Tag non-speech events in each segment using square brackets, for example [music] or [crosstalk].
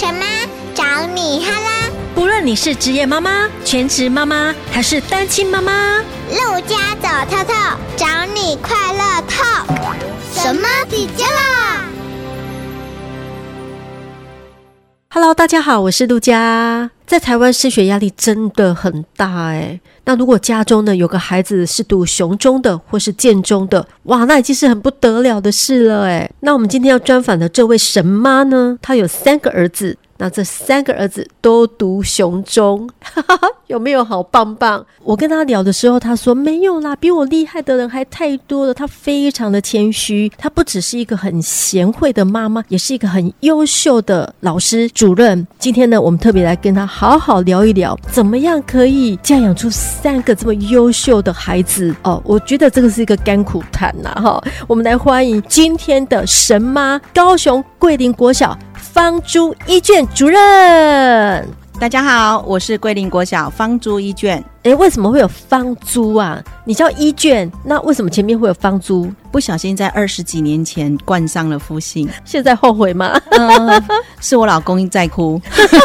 什么？找你哈啦！不论你是职业妈妈、全职妈妈还是单亲妈妈，陆家走透透，找你快乐透。什么底姐啦？Hello，大家好，我是陆家。在台湾升学压力真的很大哎，那如果家中呢有个孩子是读雄中的或是建中的，哇，那已经是很不得了的事了哎。那我们今天要专访的这位神妈呢，她有三个儿子。那这三个儿子都读雄中，[laughs] 哈哈，有没有好棒棒？我跟他聊的时候，他说没有啦，比我厉害的人还太多了。他非常的谦虚，他不只是一个很贤惠的妈妈，也是一个很优秀的老师主任。今天呢，我们特别来跟他好好聊一聊，怎么样可以教养出三个这么优秀的孩子哦？我觉得这个是一个甘苦谈呐，哈。我们来欢迎今天的神妈，高雄桂林国小。方珠一卷主任，大家好，我是桂林国小方珠一卷。诶，为什么会有方珠啊？你叫一卷，那为什么前面会有方珠？不小心在二十几年前冠上了夫姓，[laughs] 现在后悔吗？呃、是我老公在哭。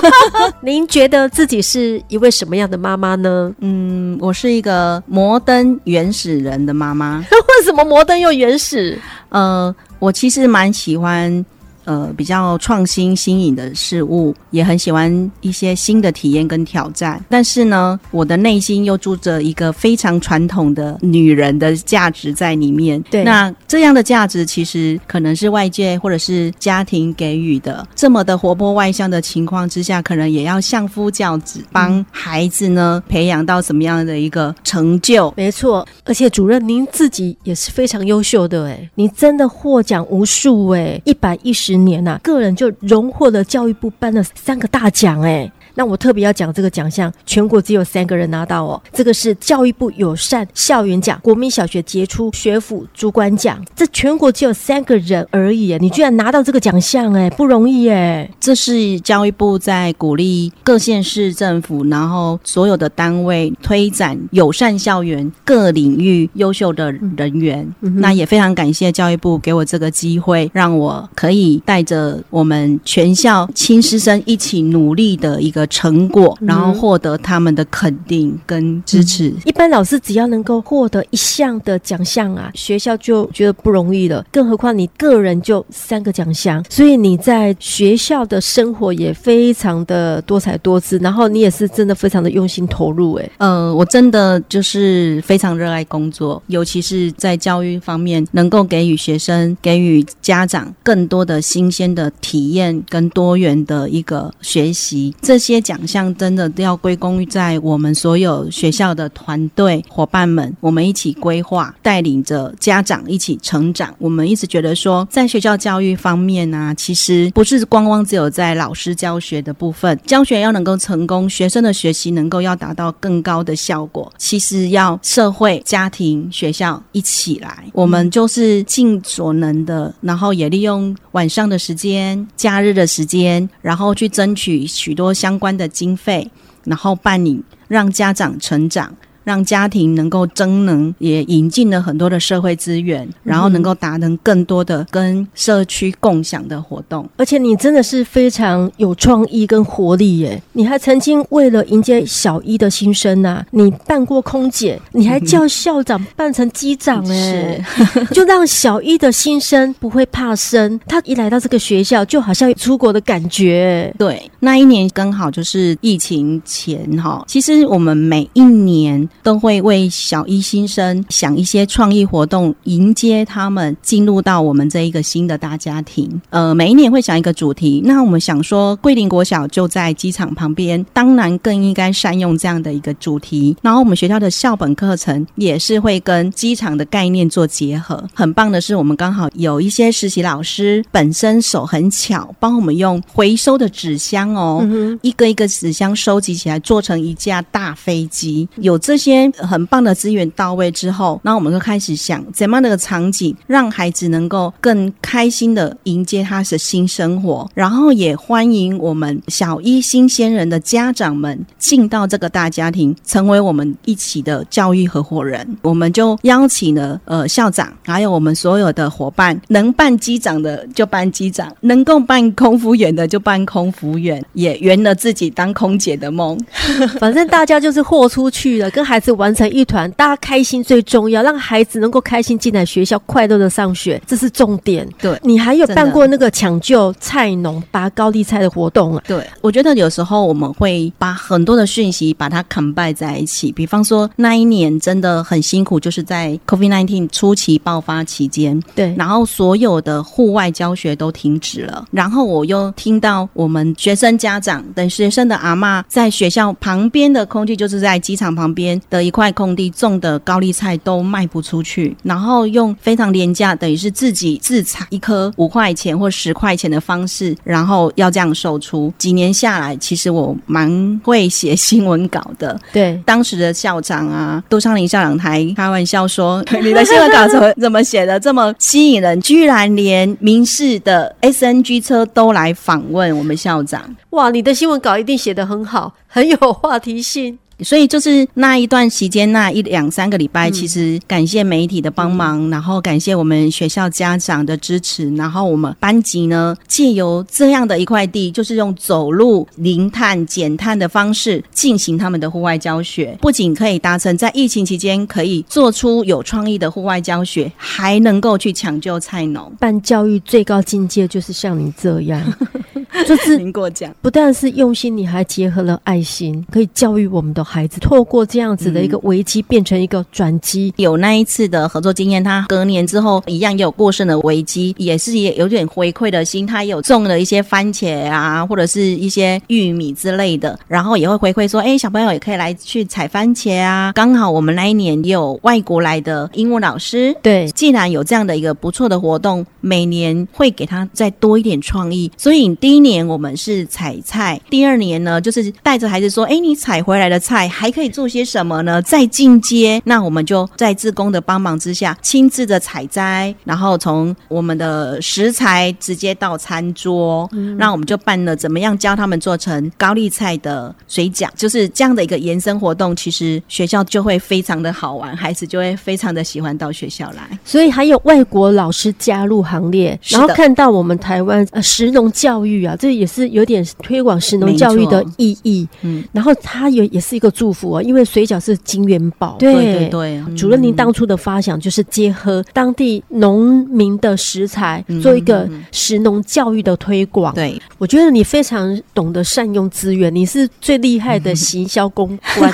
[laughs] 您觉得自己是一位什么样的妈妈呢？嗯，我是一个摩登原始人的妈妈。[laughs] 为什么摩登又原始？呃，我其实蛮喜欢。呃，比较创新新颖的事物，也很喜欢一些新的体验跟挑战。但是呢，我的内心又住着一个非常传统的女人的价值在里面。对，那这样的价值其实可能是外界或者是家庭给予的。这么的活泼外向的情况之下，可能也要相夫教子，帮孩子呢培养到什么样的一个成就？没错，而且主任您自己也是非常优秀的哎，你真的获奖无数哎，一百一十。年呐、个人就荣获了教育部颁的三个大奖哎。那我特别要讲这个奖项，全国只有三个人拿到哦。这个是教育部友善校园奖、国民小学杰出学府主管奖，这全国只有三个人而已。你居然拿到这个奖项，哎，不容易哎。这是教育部在鼓励各县市政府，然后所有的单位推展友善校园各领域优秀的人员。嗯、那也非常感谢教育部给我这个机会，让我可以带着我们全校亲师生一起努力的一个。成果，然后获得他们的肯定跟支持。嗯、一般老师只要能够获得一项的奖项啊，学校就觉得不容易了。更何况你个人就三个奖项，所以你在学校的生活也非常的多彩多姿。然后你也是真的非常的用心投入。哎，呃，我真的就是非常热爱工作，尤其是在教育方面，能够给予学生、给予家长更多的新鲜的体验跟多元的一个学习。这些。些奖项真的都要归功于在我们所有学校的团队伙伴们，我们一起规划，带领着家长一起成长。我们一直觉得说，在学校教育方面呢、啊，其实不是光光只有在老师教学的部分，教学要能够成功，学生的学习能够要达到更高的效果，其实要社会、家庭、学校一起来。我们就是尽所能的，然后也利用晚上的时间、假日的时间，然后去争取许多相关。关的经费，然后办理，让家长成长。让家庭能够增能，也引进了很多的社会资源，然后能够达成更多的跟社区共享的活动。而且你真的是非常有创意跟活力耶！你还曾经为了迎接小一的新生呐、啊，你扮过空姐，你还叫校长扮成机长哎，[laughs] [laughs] 就让小一的新生不会怕生，他一来到这个学校就好像出国的感觉。对，那一年刚好就是疫情前哈，其实我们每一年。都会为小一新生想一些创意活动，迎接他们进入到我们这一个新的大家庭。呃，每一年会想一个主题。那我们想说，桂林国小就在机场旁边，当然更应该善用这样的一个主题。然后我们学校的校本课程也是会跟机场的概念做结合。很棒的是，我们刚好有一些实习老师本身手很巧，帮我们用回收的纸箱哦，嗯、一个一个纸箱收集起来，做成一架大飞机。有这些。些很棒的资源到位之后，那我们就开始想怎么样的场景让孩子能够更开心的迎接他的新生活，然后也欢迎我们小一新鲜人的家长们进到这个大家庭，成为我们一起的教育合伙人。我们就邀请了呃校长，还有我们所有的伙伴，能办机长的就办机长，能够办空服员的就办空服员，也圆了自己当空姐的梦。[laughs] 反正大家就是豁出去了，跟孩子玩成一团，大家开心最重要，让孩子能够开心进来学校，快乐的上学，这是重点。对，你还有办过那个抢救菜农拔高丽菜的活动啊？对，我觉得有时候我们会把很多的讯息把它 combine 在一起，比方说那一年真的很辛苦，就是在 COVID-19 初期爆发期间，对，然后所有的户外教学都停止了，然后我又听到我们学生家长等学生的阿嬷在学校旁边的空气，就是在机场旁边的一块空地种的高丽菜都卖不出去，然后用非常廉价，等于是自己自采一颗五块钱或十块钱的方式，然后要这样售出。几年下来，其实我蛮会写新闻稿的。[laughs] 对，当时的校长啊，杜昌林校长还开玩笑说：“你的新闻稿怎么怎么写的这么吸引人？居然连民视的 SNG 车都来访问我们校长。”哇，你的新闻稿一定写得很好，很有话题性。所以就是那一段期间，那一两三个礼拜，其实感谢媒体的帮忙，然后感谢我们学校家长的支持，然后我们班级呢，借由这样的一块地，就是用走路、零碳、减碳的方式进行他们的户外教学，不仅可以达成在疫情期间可以做出有创意的户外教学，还能够去抢救菜农。[laughs] 办教育最高境界就是像你这样，[laughs] 就是您过奖，不但是用心，你还结合了爱心，可以教育我们的。孩子透过这样子的一个危机变成一个转机，有那一次的合作经验，他隔年之后一样也有过剩的危机，也是也有点回馈的心，他也有种了一些番茄啊，或者是一些玉米之类的，然后也会回馈说，哎，小朋友也可以来去采番茄啊。刚好我们那一年也有外国来的英文老师，对，既然有这样的一个不错的活动，每年会给他再多一点创意，所以第一年我们是采菜，第二年呢就是带着孩子说，哎，你采回来的菜。还可以做些什么呢？再进阶，那我们就在志工的帮忙之下，亲自的采摘，然后从我们的食材直接到餐桌，嗯，那我们就办了怎么样教他们做成高丽菜的水饺，就是这样的一个延伸活动。其实学校就会非常的好玩，孩子就会非常的喜欢到学校来。所以还有外国老师加入行列，然后看到我们台湾呃食农教育啊，这也是有点推广食农教育的意义。嗯，然后它也也是一个。祝福啊！因为水饺是金元宝，对对对。主任，您当初的发想就是结合当地农民的食材，做一个食农教育的推广。对，我觉得你非常懂得善用资源，你是最厉害的行销公关。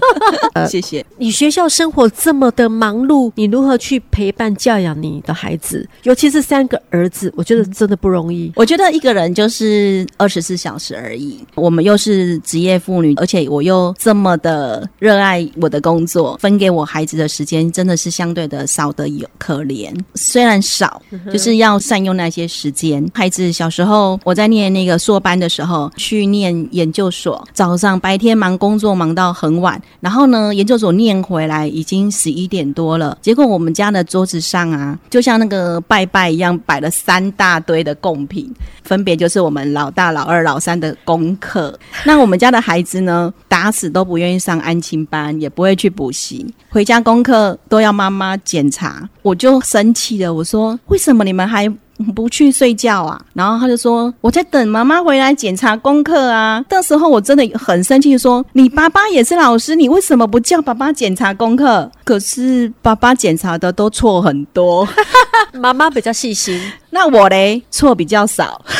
[laughs] 谢谢。你学校生活这么的忙碌，你如何去陪伴教养你的孩子？尤其是三个儿子，我觉得真的不容易。我觉得一个人就是二十四小时而已。我们又是职业妇女，而且我又。这么的热爱我的工作，分给我孩子的时间真的是相对的少得有可怜。虽然少，就是要善用那些时间。孩子小时候，我在念那个硕班的时候，去念研究所，早上白天忙工作忙到很晚，然后呢，研究所念回来已经十一点多了。结果我们家的桌子上啊，就像那个拜拜一样，摆了三大堆的贡品，分别就是我们老大、老二、老三的功课。那我们家的孩子呢，打死都。不愿意上安亲班，也不会去补习，回家功课都要妈妈检查，我就生气了。我说：“为什么你们还不去睡觉啊？”然后他就说：“我在等妈妈回来检查功课啊。”那时候我真的很生气，说：“你爸爸也是老师，你为什么不叫爸爸检查功课？可是爸爸检查的都错很多，[laughs] 妈妈比较细心，[laughs] 那我嘞错比较少。[laughs] ”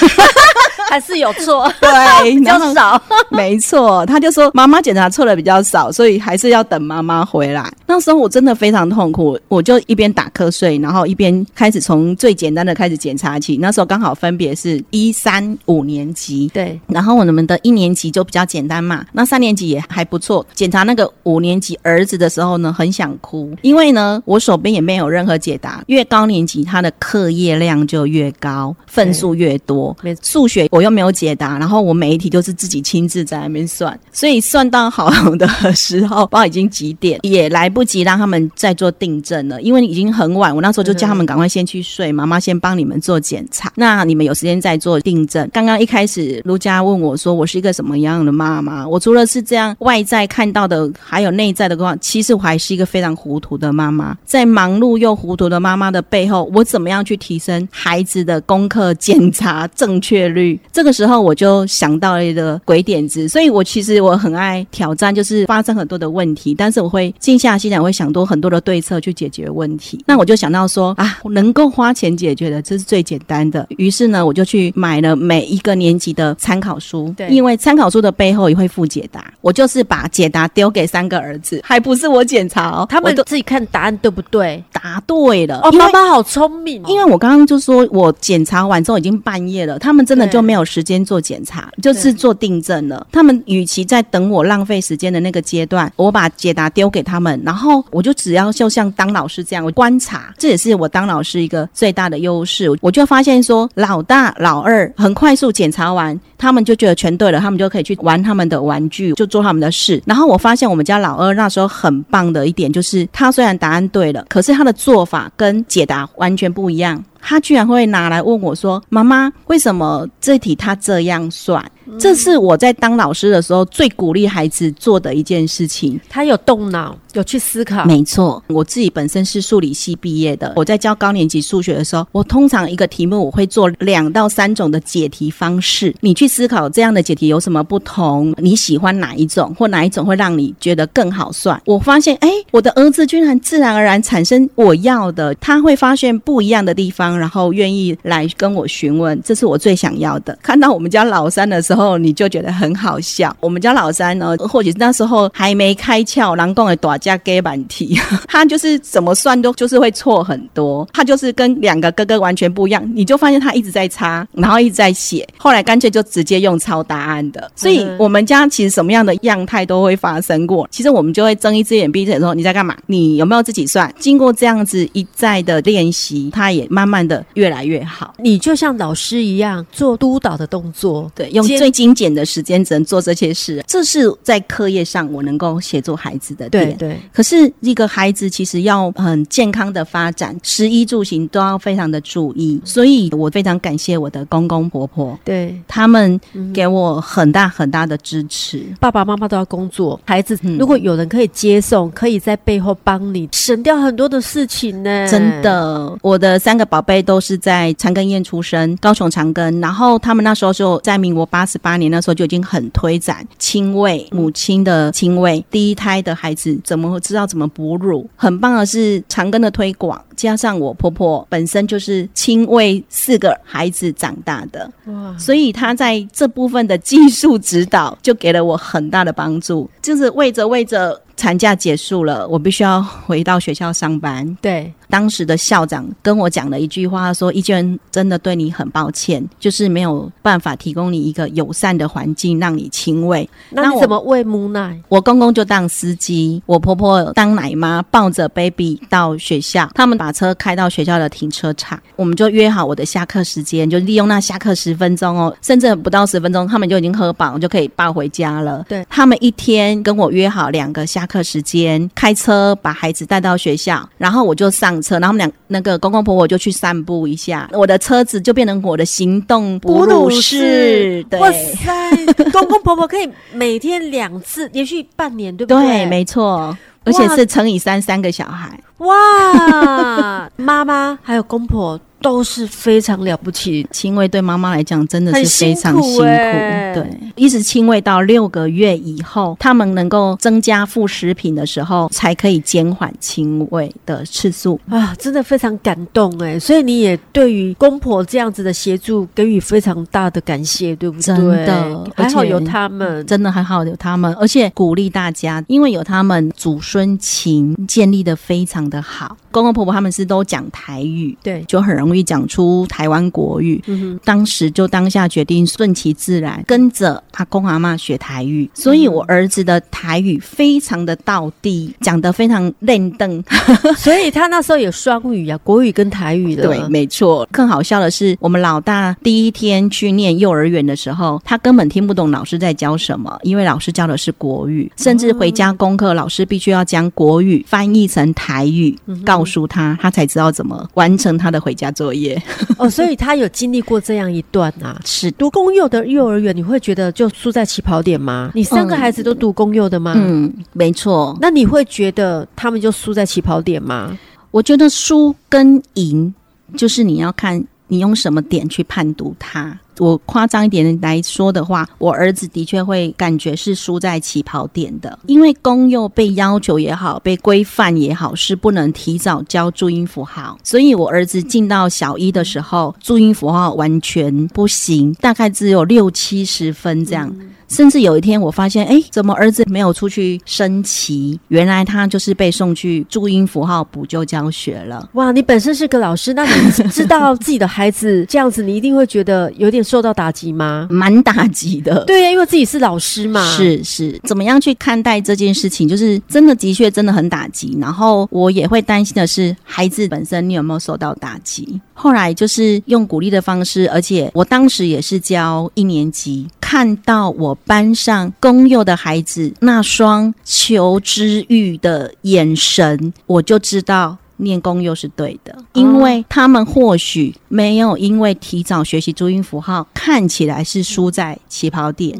还是有错，[laughs] 对，[laughs] 比较少，[laughs] 没错。他就说妈妈检查错的比较少，所以还是要等妈妈回来。那时候我真的非常痛苦，我就一边打瞌睡，然后一边开始从最简单的开始检查起。那时候刚好分别是一三五年级，对。然后我们的一年级就比较简单嘛，那三年级也还不错。检查那个五年级儿子的时候呢，很想哭，因为呢，我手边也没有任何解答。越高年级他的课业量就越高，分数越多。数学我。我又没有解答，然后我每一题都是自己亲自在那边算，所以算到好的时候，不知道已经几点，也来不及让他们再做订正了，因为已经很晚。我那时候就叫他们赶快先去睡，妈妈先帮你们做检查，那你们有时间再做订正。刚刚一开始卢家问我说，我是一个什么样的妈妈？我除了是这样外在看到的，还有内在的话，其实我还是一个非常糊涂的妈妈。在忙碌又糊涂的妈妈的背后，我怎么样去提升孩子的功课检查正确率？[laughs] 这个时候我就想到了一个鬼点子，所以我其实我很爱挑战，就是发生很多的问题，但是我会静下心来，我会想多很多的对策去解决问题。那我就想到说啊，能够花钱解决的，这是最简单的。于是呢，我就去买了每一个年级的参考书，对，因为参考书的背后也会附解答。我就是把解答丢给三个儿子，还不是我检查哦，他们都自己看答案对不对？答对了哦，妈妈好聪明哦。因为我刚刚就说我检查完之后已经半夜了，他们真的就没有时间做检查，就是做订正了。他们与其在等我浪费时间的那个阶段，我把解答丢给他们，然后我就只要就像当老师这样，我观察，这也是我当老师一个最大的优势。我就发现说，老大、老二很快速检查完，他们就觉得全对了，他们就可以去玩他们的玩具，就做他们的事。然后我发现我们家老二那时候很棒的一点就是，他虽然答案对了，可是他的做法跟解答完全不一样。他居然会拿来问我说：“妈妈，为什么这题他这样算？”这是我在当老师的时候最鼓励孩子做的一件事情。他有动脑，有去思考。没错，我自己本身是数理系毕业的。我在教高年级数学的时候，我通常一个题目我会做两到三种的解题方式。你去思考这样的解题有什么不同？你喜欢哪一种，或哪一种会让你觉得更好算？我发现，哎，我的儿子居然自然而然产生我要的。他会发现不一样的地方，然后愿意来跟我询问。这是我最想要的。看到我们家老三的时候。后你就觉得很好笑。我们家老三呢，或许那时候还没开窍，人讲的大家给满题，[laughs] 他就是怎么算都就是会错很多。他就是跟两个哥哥完全不一样，你就发现他一直在擦，然后一直在写。后来干脆就直接用抄答案的。所以我们家其实什么样的样态都会发生过。其实我们就会睁一只眼闭一只眼说，你在干嘛？你有没有自己算？经过这样子一再的练习，他也慢慢的越来越好。你就像老师一样做督导的动作，对，用最。精简的时间只能做这些事，这是在课业上我能够协助孩子的点。对对。可是一个孩子其实要很健康的发展，食衣住行都要非常的注意。所以我非常感谢我的公公婆婆，对他们给我很大很大的支持。嗯、爸爸妈妈都要工作，孩子如果有人可以接送，可以在背后帮你省掉很多的事情呢。真的，我的三个宝贝都是在长庚医院出生，高雄长庚，然后他们那时候就在民国八十八年那时候就已经很推展亲喂，母亲的亲喂，第一胎的孩子怎么会知道怎么哺乳？很棒的是长庚的推广，加上我婆婆本身就是亲喂四个孩子长大的，哇！所以她在这部分的技术指导就给了我很大的帮助，就是喂着喂着。产假结束了，我必须要回到学校上班。对，当时的校长跟我讲了一句话，说：“一娟真的对你很抱歉，就是没有办法提供你一个友善的环境让你亲喂。”那你怎么喂母奶？我公公就当司机，我婆婆当奶妈，抱着 baby 到学校。他们把车开到学校的停车场，我们就约好我的下课时间，就利用那下课十分钟哦，甚至不到十分钟，他们就已经喝饱，就可以抱回家了。对，他们一天跟我约好两个下。课时间开车把孩子带到学校，然后我就上车，然后我们两那个公公婆婆就去散步一下，我的车子就变成我的行动哺乳室。对，哇塞，公公婆婆可以每天两次，连续半年，对不对？对，没错，而且是乘以三，三个小孩。哇，妈妈还有公婆。都是非常了不起，亲喂对妈妈来讲真的是非常辛苦。欸、对，一直亲喂到六个月以后，他们能够增加副食品的时候，才可以减缓亲喂的次数啊！真的非常感动哎，所以你也对于公婆这样子的协助给予非常大的感谢，对不对？真的，还好有他们，真的还好有他们，而且鼓励大家，因为有他们，祖孙情建立的非常的好。公公婆婆他们是都讲台语，对，就很容易。容易讲出台湾国语。嗯，当时就当下决定顺其自然，跟着阿公阿妈学台语。所以我儿子的台语非常的道地，讲得非常练邓。[laughs] 所以他那时候有双语啊，国语跟台语的。对，没错。更好笑的是，我们老大第一天去念幼儿园的时候，他根本听不懂老师在教什么，因为老师教的是国语，甚至回家功课，老师必须要将国语翻译成台语，告诉他，他才知道怎么完成他的回家作业。哦，所以他有经历过这样一段啊。[laughs] 是读公幼的幼儿园，你会觉得就输在起跑点吗？你三个孩子都读公幼的吗？嗯，没错。那你会觉得他们就输在起跑点吗？我觉得输跟赢，就是你要看你用什么点去判读它。我夸张一点来说的话，我儿子的确会感觉是输在起跑点的，因为公幼被要求也好，被规范也好，是不能提早教注音符号，所以我儿子进到小一的时候，注音符号完全不行，大概只有六七十分这样。嗯甚至有一天，我发现，哎，怎么儿子没有出去升旗？原来他就是被送去注音符号补救教学了。哇，你本身是个老师，那你知道自己的孩子这样子，你一定会觉得有点受到打击吗？蛮打击的。对呀，因为自己是老师嘛。是是，怎么样去看待这件事情？就是真的，的确真的很打击。然后我也会担心的是，孩子本身你有没有受到打击？后来就是用鼓励的方式，而且我当时也是教一年级，看到我。班上公幼的孩子那双求知欲的眼神，我就知道念公幼是对的，因为他们或许没有因为提早学习注音符号，看起来是输在起跑点。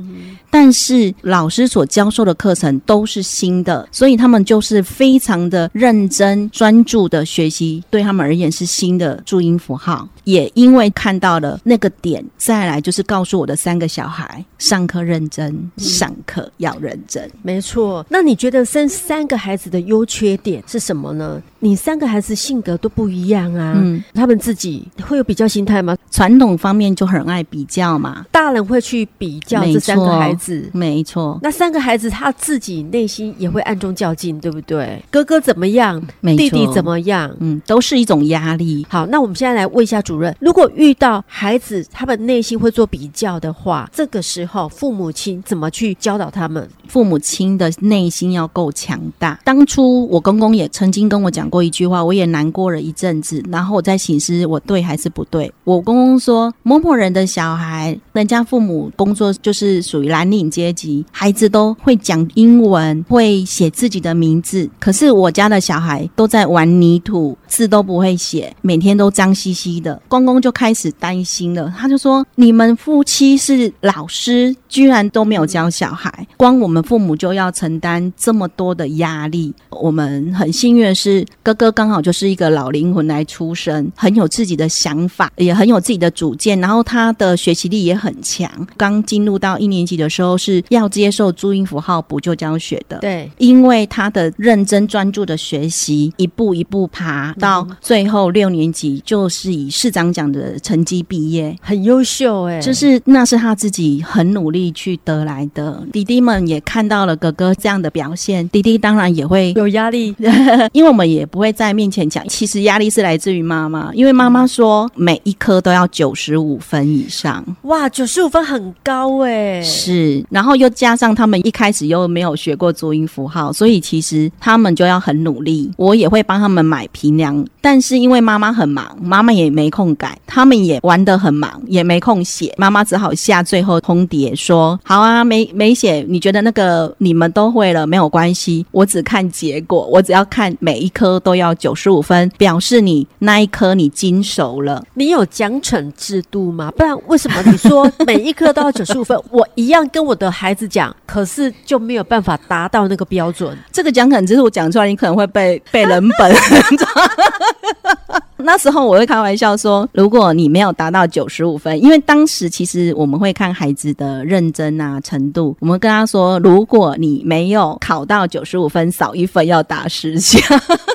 但是老师所教授的课程都是新的，所以他们就是非常的认真专注的学习，对他们而言是新的注音符号。也因为看到了那个点，再来就是告诉我的三个小孩，上课认真，上课要认真。嗯，没错。那你觉得生三个孩子的优缺点是什么呢？你三个孩子性格都不一样啊，嗯，他们自己会有比较心态吗？传统方面就很爱比较嘛，大人会去比较这三个孩子。没错，那三个孩子他自己内心也会暗中较劲，对不对？哥哥怎么样？没，弟弟怎么样？嗯，都是一种压力。好，那我们现在来问一下主任：如果遇到孩子他们内心会做比较的话，这个时候父母亲怎么去教导他们？父母亲的内心要够强大。当初我公公也曾经跟我讲过一句话，我也难过了一阵子，然后我在醒思我对还是不对。我公公说：某某人的小孩，人家父母工作就是属于蓝领阶级，孩子都会讲英文，会写自己的名字。可是我家的小孩都在玩泥土，字都不会写，每天都脏兮兮的。公公就开始担心了，他就说：“你们夫妻是老师，居然都没有教小孩，光我们父母就要承担这么多的压力。”我们很幸运的是，哥哥刚好就是一个老灵魂来出生，很有自己的想法，也很有自己的主见，然后他的学习力也很强。刚进入到一年级的时候。都是要接受注音符号补救教学的，对，因为他的认真专注的学习，一步一步爬到最后六年级，就是以市长奖的成绩毕业，很优秀哎、欸，就是那是他自己很努力去得来的。弟弟们也看到了哥哥这样的表现，弟弟当然也会有压力，[laughs] 因为我们也不会在面前讲，其实压力是来自于妈妈，因为妈妈说每一科都要九十五分以上，哇，九十五分很高哎、欸，是。然后又加上他们一开始又没有学过注音符号，所以其实他们就要很努力。我也会帮他们买评量，但是因为妈妈很忙，妈妈也没空改，他们也玩得很忙，也没空写。妈妈只好下最后通牒说：“好啊，没没写，你觉得那个你们都会了，没有关系，我只看结果，我只要看每一科都要九十五分，表示你那一科你精熟了。你有奖惩制度吗？不然为什么你说每一科都要九十五分？[laughs] 我一样跟。”跟我的孩子讲，可是就没有办法达到那个标准。这个讲可能只是我讲出来，你可能会被被人本。[laughs] 那时候我会开玩笑说，如果你没有达到九十五分，因为当时其实我们会看孩子的认真啊程度，我们跟他说，如果你没有考到九十五分，少一分要打十下。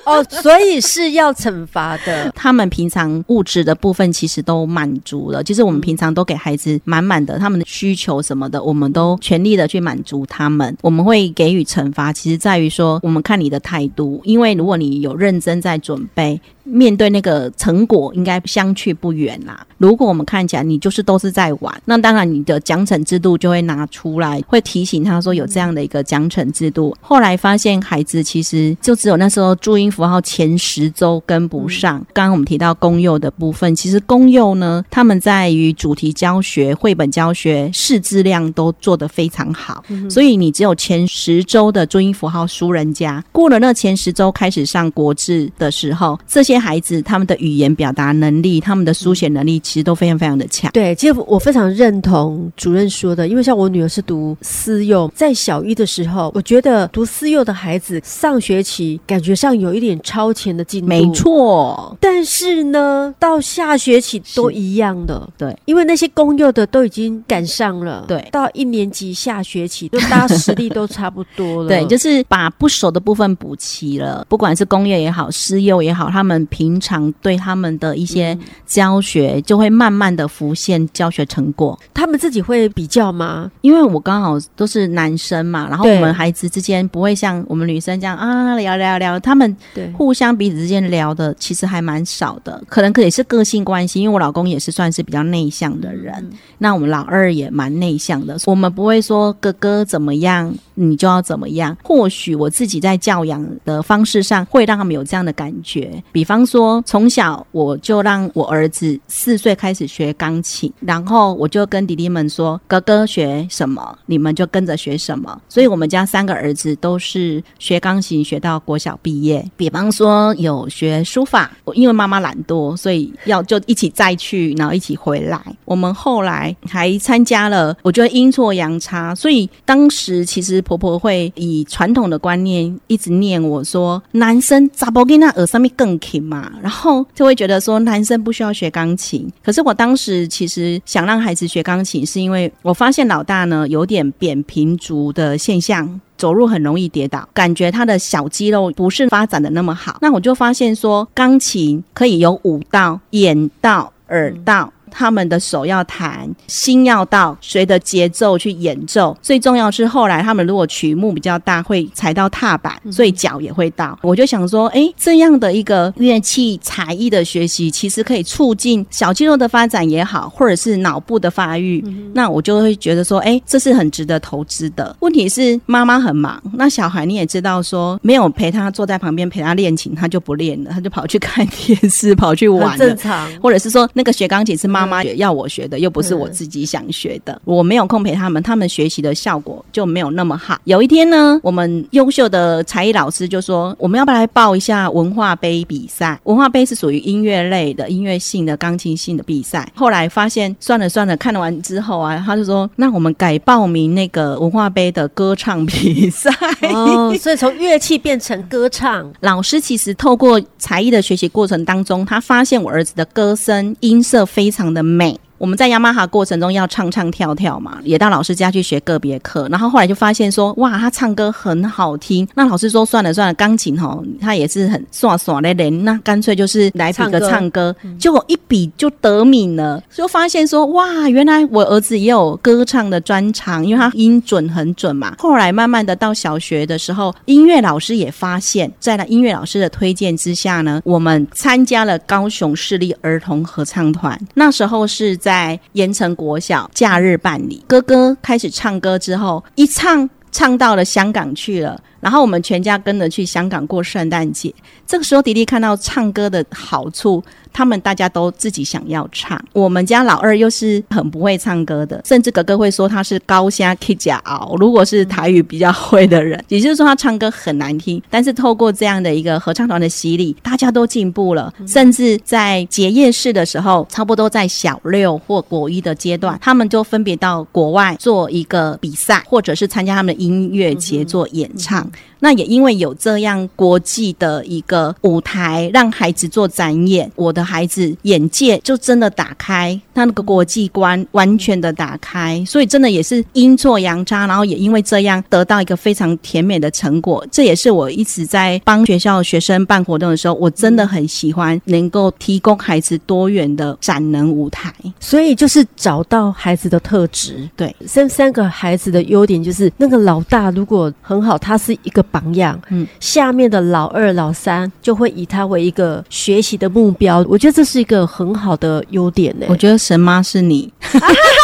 哦，所以是要惩罚的。他们平常物质的部分其实都满足了，就是我们平常都给孩子满满的，他们的需求什么的，我们都全力的去满足他们。我们会给予惩罚，其实在于说，我们看你的态度，因为如果你有认真在准备。面对那个成果应该相去不远啦。如果我们看起来你就是都是在玩，那当然你的奖惩制度就会拿出来，会提醒他说有这样的一个奖惩制度。后来发现孩子其实就只有那时候注音符号前十周跟不上。刚刚我们提到公幼的部分，其实公幼呢，他们在于主题教学、绘本教学、识字量都做得非常好，所以你只有前十周的注音符号输人家。过了那前十周开始上国字的时候，这些孩子他们的语言表达能力、他们的书写能力其实都非常非常的强。对，其实我非常认同主任说的，因为像我女儿是读私幼，在小一的时候，我觉得读私幼的孩子上学期感觉上有一点超前的进度，没错。但是呢，到下学期都一样的，对，因为那些公幼的都已经赶上了，对，到一年级下学期，就大家 [laughs] 实力都差不多了，对，就是把不熟的部分补齐了，不管是公幼也好，私幼也好，他们平常对他们的一些教学就会慢慢的浮现教学成果。他们自己会比较吗？因为我刚好都是男生嘛，然后我们孩子之间不会像我们女生这样啊聊聊聊，他们对互相彼此之间聊的其实还蛮少的，可能可也是个性关系，因为我老公也是算是比较内向的人，嗯、那我们老二也蛮内向的，我们不会说哥哥怎么样，你就要怎么样。或许我自己在教养的方式上会让他们有这样的感觉，比方方说从小我就让我儿子四岁开始学钢琴，然后我就跟弟弟们说，哥哥学什么，你们就跟着学什么。所以我们家三个儿子都是学钢琴学到国小毕业。比方说有学书法，因为妈妈懒惰，所以要就一起再去，然后一起回来。我们后来还参加了，我觉得阴错阳差，所以当时其实婆婆会以传统的观念一直念我说，男生咋不给那耳上面更嘛？然后就会觉得说男生不需要学钢琴。可是我当时其实想让孩子学钢琴，是因为我发现老大呢有点扁平足的现象，走路很容易跌倒，感觉他的小肌肉不是发展的那么好。那我就发现说，钢琴可以有五道、眼道、耳道。他们的手要弹，心要到，随着节奏去演奏。最重要是后来他们如果曲目比较大，会踩到踏板，所以脚也会到。我就想说，哎，这样的一个乐器才艺的学习，其实可以促进小肌肉的发展也好，或者是脑部的发育。那我就会觉得说，哎，这是很值得投资的。问题是妈妈很忙，那小孩你也知道说，没有陪他坐在旁边陪他练琴，他就不练了，他就跑去看电视，跑去玩了。正常，或者是说那个学钢琴是妈。妈妈也要我学的，又不是我自己想学的，我没有空陪他们，他们学习的效果就没有那么好。有一天呢，我们优秀的才艺老师就说，我们要不要来报一下文化杯比赛？文化杯是属于音乐类的、音乐性的、钢琴性的比赛。后来发现算了算了，看完之后啊，他就说，那我们改报名那个文化杯的歌唱比赛。哦，[laughs] 所以从乐器变成歌唱。老师其实透过才艺的学习过程当中，他发现我儿子的歌声音色非常的美。我们在雅马哈过程中要唱唱跳跳嘛，也到老师家去学个别课，然后后来就发现说，哇，他唱歌很好听。那老师说，算了算了，钢琴吼，他也是很耍耍的人，那干脆就是来比个唱歌，结果一比就得名了，就发现说，哇，原来我儿子也有歌唱的专长，因为他音准很准嘛。后来慢慢的到小学的时候，音乐老师也发现，在那音乐老师的推荐之下呢，我们参加了高雄市立儿童合唱团，那时候是。在盐城国小假日办理，哥哥开始唱歌之后，一唱唱到了香港去了，然后我们全家跟着去香港过圣诞节。这个时候，迪迪看到唱歌的好处。他们大家都自己想要唱，我们家老二又是很不会唱歌的，甚至哥哥会说他是高虾 K 甲熬。如果是台语比较会的人，也就是说他唱歌很难听。但是透过这样的一个合唱团的洗礼，大家都进步了。甚至在结业式的时候，差不多在小六或国一的阶段，他们就分别到国外做一个比赛，或者是参加他们的音乐节做演唱。那也因为有这样国际的一个舞台，让孩子做展演，我的。孩子眼界就真的打开，他那个国际观完全的打开，所以真的也是阴错阳差，然后也因为这样得到一个非常甜美的成果。这也是我一直在帮学校学生办活动的时候，我真的很喜欢能够提供孩子多元的展能舞台。所以就是找到孩子的特质，对，三三个孩子的优点就是那个老大如果很好，他是一个榜样，嗯，下面的老二、老三就会以他为一个学习的目标。我觉得这是一个很好的优点呢。我觉得神妈是你。[laughs]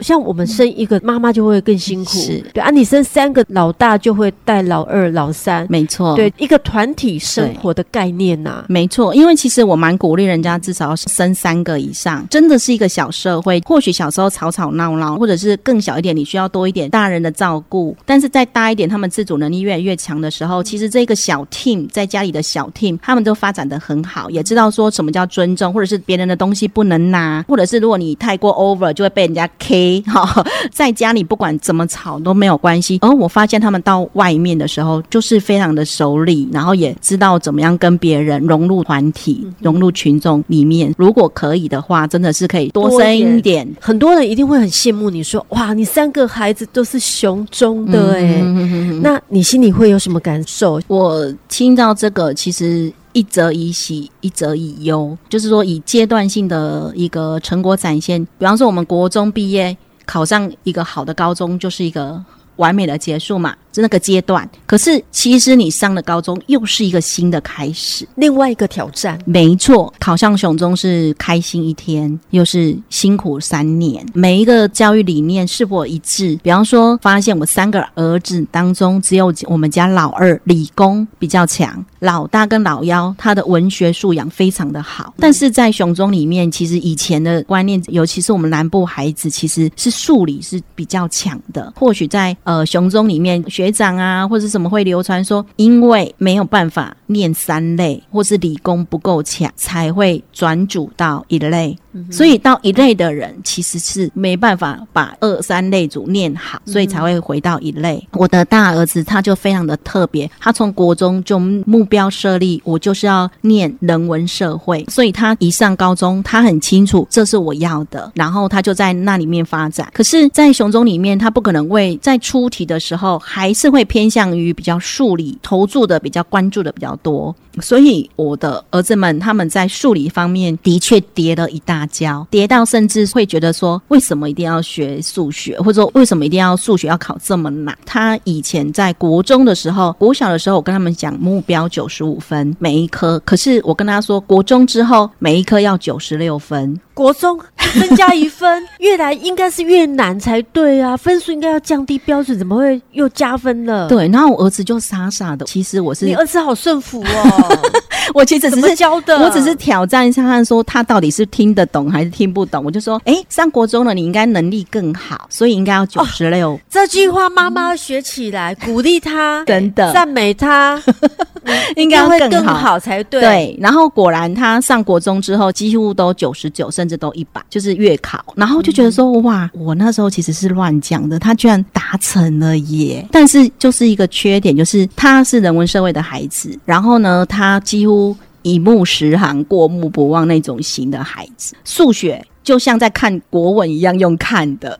像我们生一个妈妈就会更辛苦，是对啊，你生三个老大就会带老二、老三，没错，对一个团体生活的概念呐、啊，没错。因为其实我蛮鼓励人家至少要生三个以上，真的是一个小社会。或许小时候吵吵闹闹，或者是更小一点，你需要多一点大人的照顾。但是再大一点，他们自主能力越来越强的时候，其实这个小 team 在家里的小 team，他们都发展的很好，也知道说什么叫尊重，或者是别人的东西不能拿，或者是如果你太过 over，就会被人家 K 哈。在家里不管怎么吵都没有关系，而我发现他们到外面的时候就是非常的熟练，然后也知道怎么样跟别人融入团体、融入群众里面。如果可以的话，真的是可以多生一点。很多人一定会很羡慕你说，哇，你三个孩子都是雄中的哎，那你心里会有什么感受？我听到这个，其实一则以喜，一则以忧，就是说以阶段性的一个成果展现。比方说，我们国中毕业。考上一个好的高中，就是一个完美的结束嘛。就那个阶段，可是其实你上了高中又是一个新的开始，另外一个挑战。没错，考上雄中是开心一天，又是辛苦三年。每一个教育理念是否一致？比方说，发现我三个儿子当中，只有我们家老二理工比较强，老大跟老幺他的文学素养非常的好。但是在雄中里面，其实以前的观念，尤其是我们南部孩子，其实是数理是比较强的。或许在呃熊中里面学。长啊，或者什么会流传说，因为没有办法念三类，或是理工不够强，才会转组到一类。所以到一类的人，其实是没办法把二三类组念好，所以才会回到一类。我的大儿子他就非常的特别，他从国中就目标设立，我就是要念人文社会，所以他一上高中，他很清楚这是我要的，然后他就在那里面发展。可是，在雄中里面，他不可能为在出题的时候还是会偏向于比较数理投注的比较关注的比较多，所以我的儿子们他们在数理方面的确跌了一大教，跌到甚至会觉得说，为什么一定要学数学，或者说为什么一定要数学要考这么难？他以前在国中的时候，国小的时候，我跟他们讲目标九十五分每一科，可是我跟他说，国中之后每一科要九十六分。国中增加一分，越南应该是越难才对啊，分数应该要降低标准，怎么会又加分了？对，然后我儿子就傻傻的，其实我是你儿子好顺服哦，[laughs] 我其实只是教的，我只是挑战一下，看说他到底是听得懂还是听不懂。我就说，哎，上国中了，你应该能力更好，所以应该要九十六。这句话妈妈学起来，鼓励他，真的赞美他，[laughs] 应该会更好才对。对，然后果然他上国中之后，几乎都九十九，甚甚至都一百，就是月考，然后就觉得说哇，我那时候其实是乱讲的，他居然达成了耶！但是就是一个缺点，就是他是人文社会的孩子，然后呢，他几乎一目十行、过目不忘那种型的孩子，数学。就像在看国文一样用看的，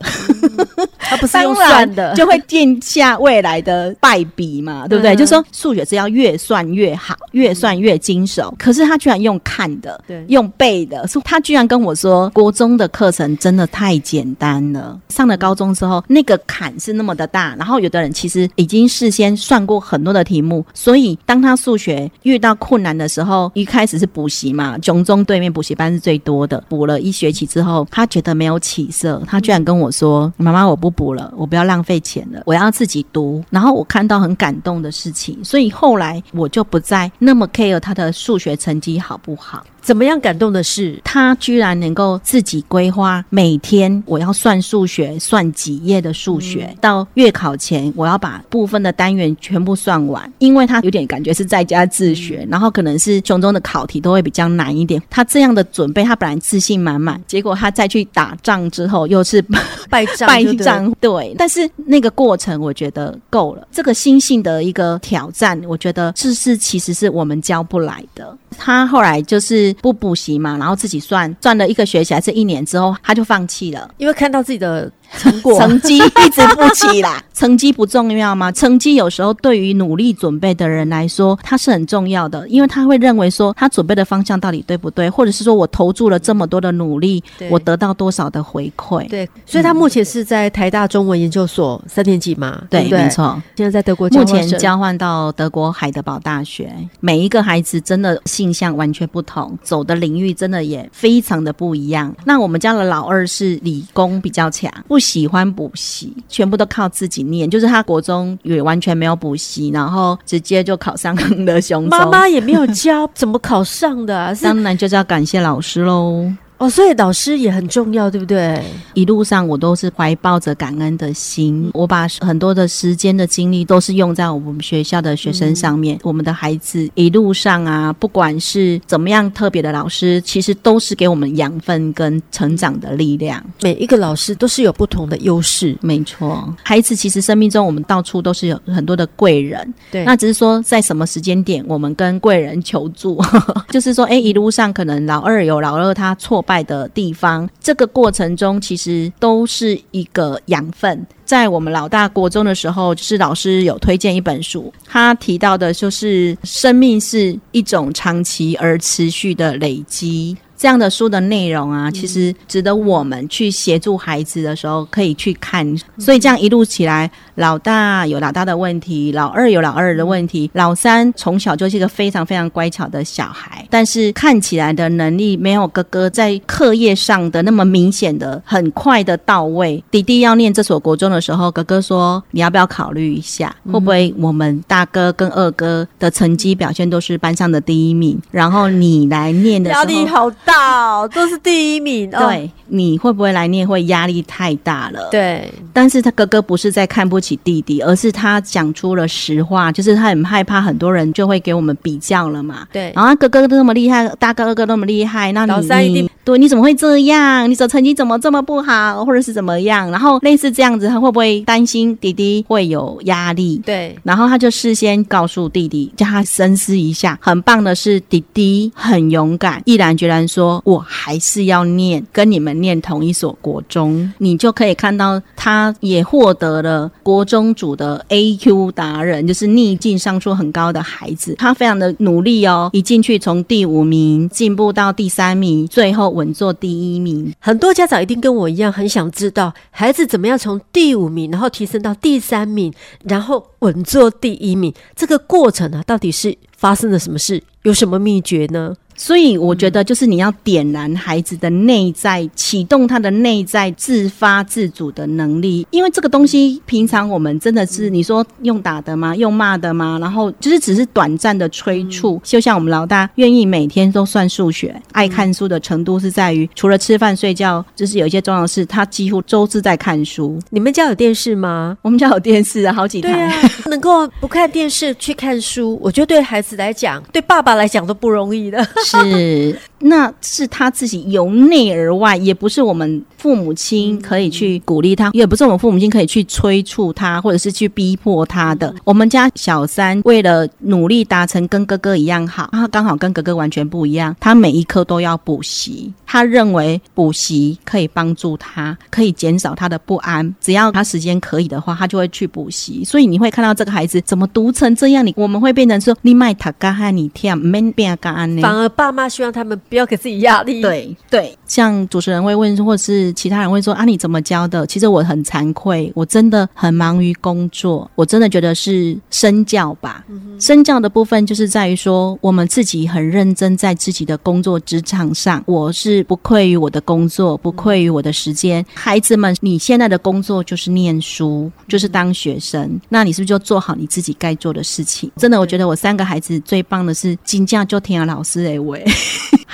他不是用 [laughs] 算的，就会定下未来的败笔嘛，对不对？嗯、就说数学是要越算越好，越算越精熟。可是他居然用看的，对，用背的，是他居然跟我说，国中的课程真的太简单了。上了高中之后，那个坎是那么的大，然后有的人其实已经事先算过很多的题目，所以当他数学遇到困难的时候，一开始是补习嘛，琼中对面补习班是最多的，补了一学期。之后，他觉得没有起色，他居然跟我说：“妈妈，我不补了，我不要浪费钱了，我要自己读。”然后我看到很感动的事情，所以后来我就不再那么 care 他的数学成绩好不好。怎么样感动的是，他居然能够自己规划每天我要算数学，算几页的数学，嗯、到月考前我要把部分的单元全部算完。因为他有点感觉是在家自学，嗯、然后可能是雄中的考题都会比较难一点。他这样的准备，他本来自信满满，结果他再去打仗之后又是 [laughs] 败仗，败仗。对，但是那个过程我觉得够了。这个心性的一个挑战，我觉得这是其实是我们教不来的。他后来就是。不补习嘛，然后自己算算了一个学期还是一年之后，他就放弃了，因为看到自己的成果成绩一直不起来。[laughs] 成绩不重要吗？成绩有时候对于努力准备的人来说，它是很重要的，因为他会认为说他准备的方向到底对不对，或者是说我投注了这么多的努力，我得到多少的回馈？对，所以他目前是在台大中文研究所三年级嘛？对，对对没错。现在在德国，目前交换到德国海德堡大学。每一个孩子真的性向完全不同，走的领域真的也非常的不一样。那我们家的老二是理工比较强，不喜欢补习，全部都靠自己念。就是他国中也完全没有补习，然后直接就考上了 [laughs] 雄中。妈妈也没有教，怎么考上的啊？当然就是要感谢老师喽。哦，所以导师也很重要，对不对？一路上我都是怀抱着感恩的心，我把很多的时间的精力都是用在我们学校的学生上面。嗯、我们的孩子一路上啊，不管是怎么样特别的老师，其实都是给我们养分跟成长的力量。每一个老师都是有不同的优势，没错。孩子其实生命中我们到处都是有很多的贵人，对。那只是说在什么时间点我们跟贵人求助，[laughs] 就是说，哎，一路上可能老二有老二他错。败的地方，这个过程中其实都是一个养分。在我们老大国中的时候，就是老师有推荐一本书，他提到的就是生命是一种长期而持续的累积。这样的书的内容啊，其实值得我们去协助孩子的时候可以去看。所以这样一路起来，老大有老大的问题，老二有老二的问题，老三从小就是一个非常非常乖巧的小孩，但是看起来的能力没有哥哥在课业上的那么明显的很快的到位。弟弟要念这所国中的时候，哥哥说：“你要不要考虑一下，会不会我们大哥跟二哥的成绩表现都是班上的第一名，然后你来念的时候压力好。”到都是第一名，对，哦、你会不会来你也？会压力太大了。对，但是他哥哥不是在看不起弟弟，而是他讲出了实话，就是他很害怕很多人就会给我们比较了嘛。对，然后他哥哥都那么厉害，大哥二哥那么厉害，那你对，你怎么会这样？你的成绩怎么这么不好，或者是怎么样？然后类似这样子，他会不会担心弟弟会有压力？对，然后他就事先告诉弟弟，叫他深思一下。很棒的是，弟弟很勇敢，毅然决然。说我还是要念，跟你们念同一所国中，你就可以看到他也获得了国中组的 AQ 达人，就是逆境上出很高的孩子。他非常的努力哦，一进去从第五名进步到第三名，最后稳坐第一名。很多家长一定跟我一样，很想知道孩子怎么样从第五名，然后提升到第三名，然后稳坐第一名。这个过程啊，到底是发生了什么事？有什么秘诀呢？所以我觉得，就是你要点燃孩子的内在，启动他的内在自发自主的能力。因为这个东西，平常我们真的是你说用打的吗？用骂的吗？然后就是只是短暂的催促。就像我们老大愿意每天都算数学，爱看书的程度是在于，除了吃饭睡觉，就是有一些重要的事，他几乎都是在看书。你们家有电视吗？我们家有电视啊，好几台。啊，能够不看电视去看书，我觉得对孩子来讲，对爸爸来讲都不容易的。是，那是他自己由内而外，也不是我们父母亲可以去鼓励他，也不是我们父母亲可以去催促他，或者是去逼迫他的。我们家小三为了努力达成跟哥哥一样好，他刚好跟哥哥完全不一样，他每一科都要补习，他认为补习可以帮助他，可以减少他的不安。只要他时间可以的话，他就会去补习。所以你会看到这个孩子怎么读成这样，你我们会变成说你卖他干哈你跳，没变干安呢？反而。爸妈希望他们不要给自己压力。对对，像主持人会问，或者是其他人会说啊，你怎么教的？其实我很惭愧，我真的很忙于工作，我真的觉得是身教吧。嗯、身教的部分就是在于说，我们自己很认真在自己的工作职场上，我是不愧于我的工作，不愧于我的时间。嗯、孩子们，你现在的工作就是念书，就是当学生，嗯、那你是不是就做好你自己该做的事情？真的，我觉得我三个孩子最棒的是，金价就听了老师诶。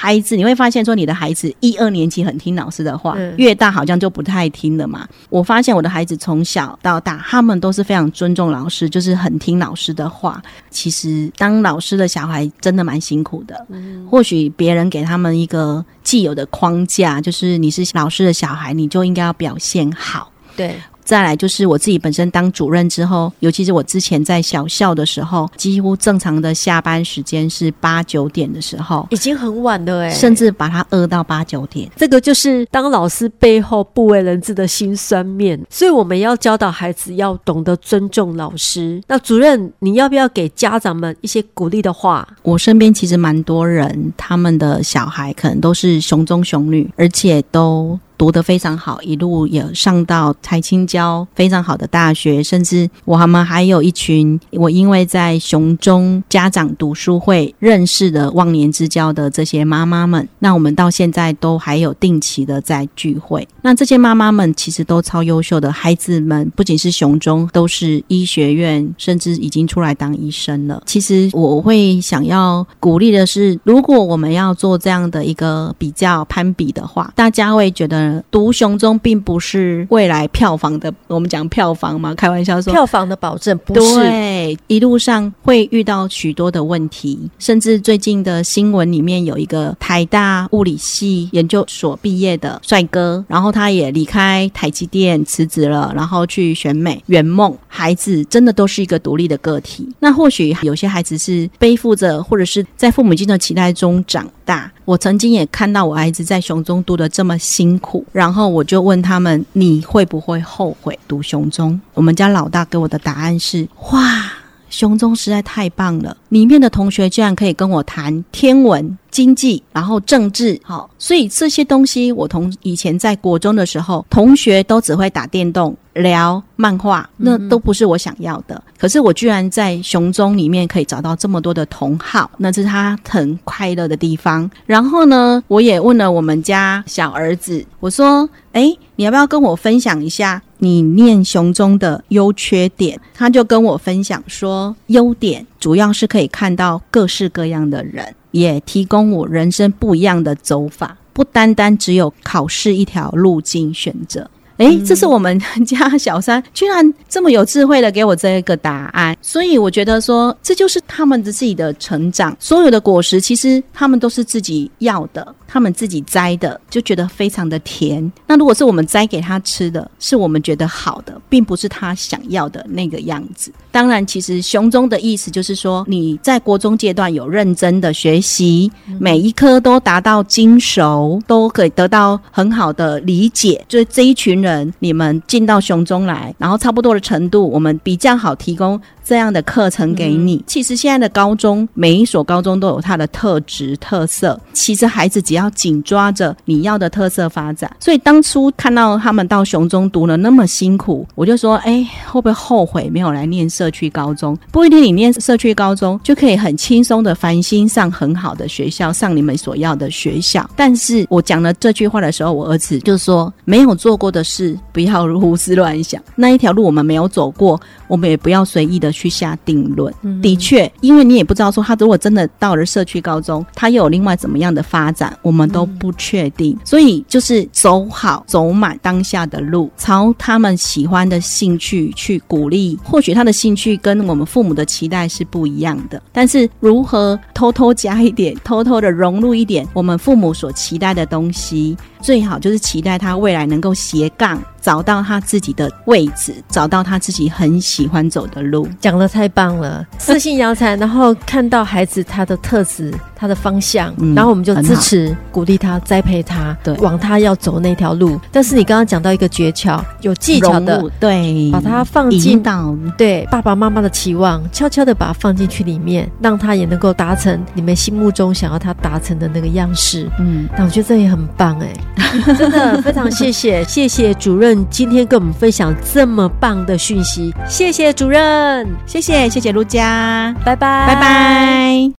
孩子，你会发现说，你的孩子一二年级很听老师的话，嗯、越大好像就不太听了嘛。我发现我的孩子从小到大，他们都是非常尊重老师，就是很听老师的话。其实当老师的小孩真的蛮辛苦的。嗯、或许别人给他们一个既有的框架，就是你是老师的小孩，你就应该要表现好。对。再来就是我自己本身当主任之后，尤其是我之前在小校的时候，几乎正常的下班时间是八九点的时候，已经很晚了哎，甚至把他饿到八九点。这个就是当老师背后不为人知的辛酸面，所以我们要教导孩子要懂得尊重老师。那主任，你要不要给家长们一些鼓励的话？我身边其实蛮多人，他们的小孩可能都是熊中熊女，而且都。读得非常好，一路也上到台清交非常好的大学，甚至我们还有一群我因为在雄中家长读书会认识的忘年之交的这些妈妈们，那我们到现在都还有定期的在聚会。那这些妈妈们其实都超优秀的孩子们，不仅是雄中，都是医学院，甚至已经出来当医生了。其实我会想要鼓励的是，如果我们要做这样的一个比较攀比的话，大家会觉得。读雄中并不是未来票房的，我们讲票房嘛，开玩笑说票房的保证不是。对，一路上会遇到许多的问题，甚至最近的新闻里面有一个台大物理系研究所毕业的帅哥，然后他也离开台积电辞职了，然后去选美圆梦。孩子真的都是一个独立的个体，那或许有些孩子是背负着，或者是在父母亲的期待中长大。我曾经也看到我儿子在雄中读得这么辛苦，然后我就问他们：“你会不会后悔读雄中？”我们家老大给我的答案是：“哇，雄中实在太棒了，里面的同学居然可以跟我谈天文。”经济，然后政治，好，所以这些东西，我同以前在国中的时候，同学都只会打电动、聊漫画，那都不是我想要的。嗯、可是我居然在熊中里面可以找到这么多的同好，那这是他很快乐的地方。然后呢，我也问了我们家小儿子，我说：“诶，你要不要跟我分享一下你念熊中的优缺点？”他就跟我分享说：“优点主要是可以看到各式各样的人。”也提供我人生不一样的走法，不单单只有考试一条路径选择。诶，这是我们家小三居然这么有智慧的给我这个答案，所以我觉得说，这就是他们的自己的成长，所有的果实其实他们都是自己要的。他们自己摘的，就觉得非常的甜。那如果是我们摘给他吃的，是我们觉得好的，并不是他想要的那个样子。当然，其实雄中的意思就是说，你在国中阶段有认真的学习，每一科都达到精熟，都可以得到很好的理解。就是这一群人，你们进到雄中来，然后差不多的程度，我们比较好提供这样的课程给你。嗯。其实现在的高中，每一所高中都有它的特质特色。其实孩子只要要紧抓着你要的特色发展，所以当初看到他们到雄中读了那么辛苦，我就说：哎，会不会后悔没有来念社区高中？不一定你念社区高中就可以很轻松的繁星上很好的学校，上你们所要的学校。但是我讲了这句话的时候，我儿子就说：没有做过的事，不要胡思乱想。那一条路我们没有走过，我们也不要随意的去下定论。嗯、的确，因为你也不知道说他如果真的到了社区高中，他又有另外怎么样的发展。我们都不确定，所以就是走好、走满当下的路，朝他们喜欢的兴趣去鼓励。或许他的兴趣跟我们父母的期待是不一样的，但是如何偷偷加一点、偷偷的融入一点我们父母所期待的东西，最好就是期待他未来能够斜杠。找到他自己的位置，找到他自己很喜欢走的路，讲的太棒了。私信摇才，然后看到孩子他的特质、他的方向，嗯、然后我们就支持、鼓励他、栽培他，对，往他要走那条路。但是你刚刚讲到一个诀窍，有技巧的，对，把他放进到对爸爸妈妈的期望，悄悄的把他放进去里面，让他也能够达成你们心目中想要他达成的那个样式。嗯，那我觉得这也很棒哎，[laughs] 真的非常谢谢，谢谢主任。今天跟我们分享这么棒的讯息，谢谢主任，谢谢谢谢陆佳，拜拜，拜拜。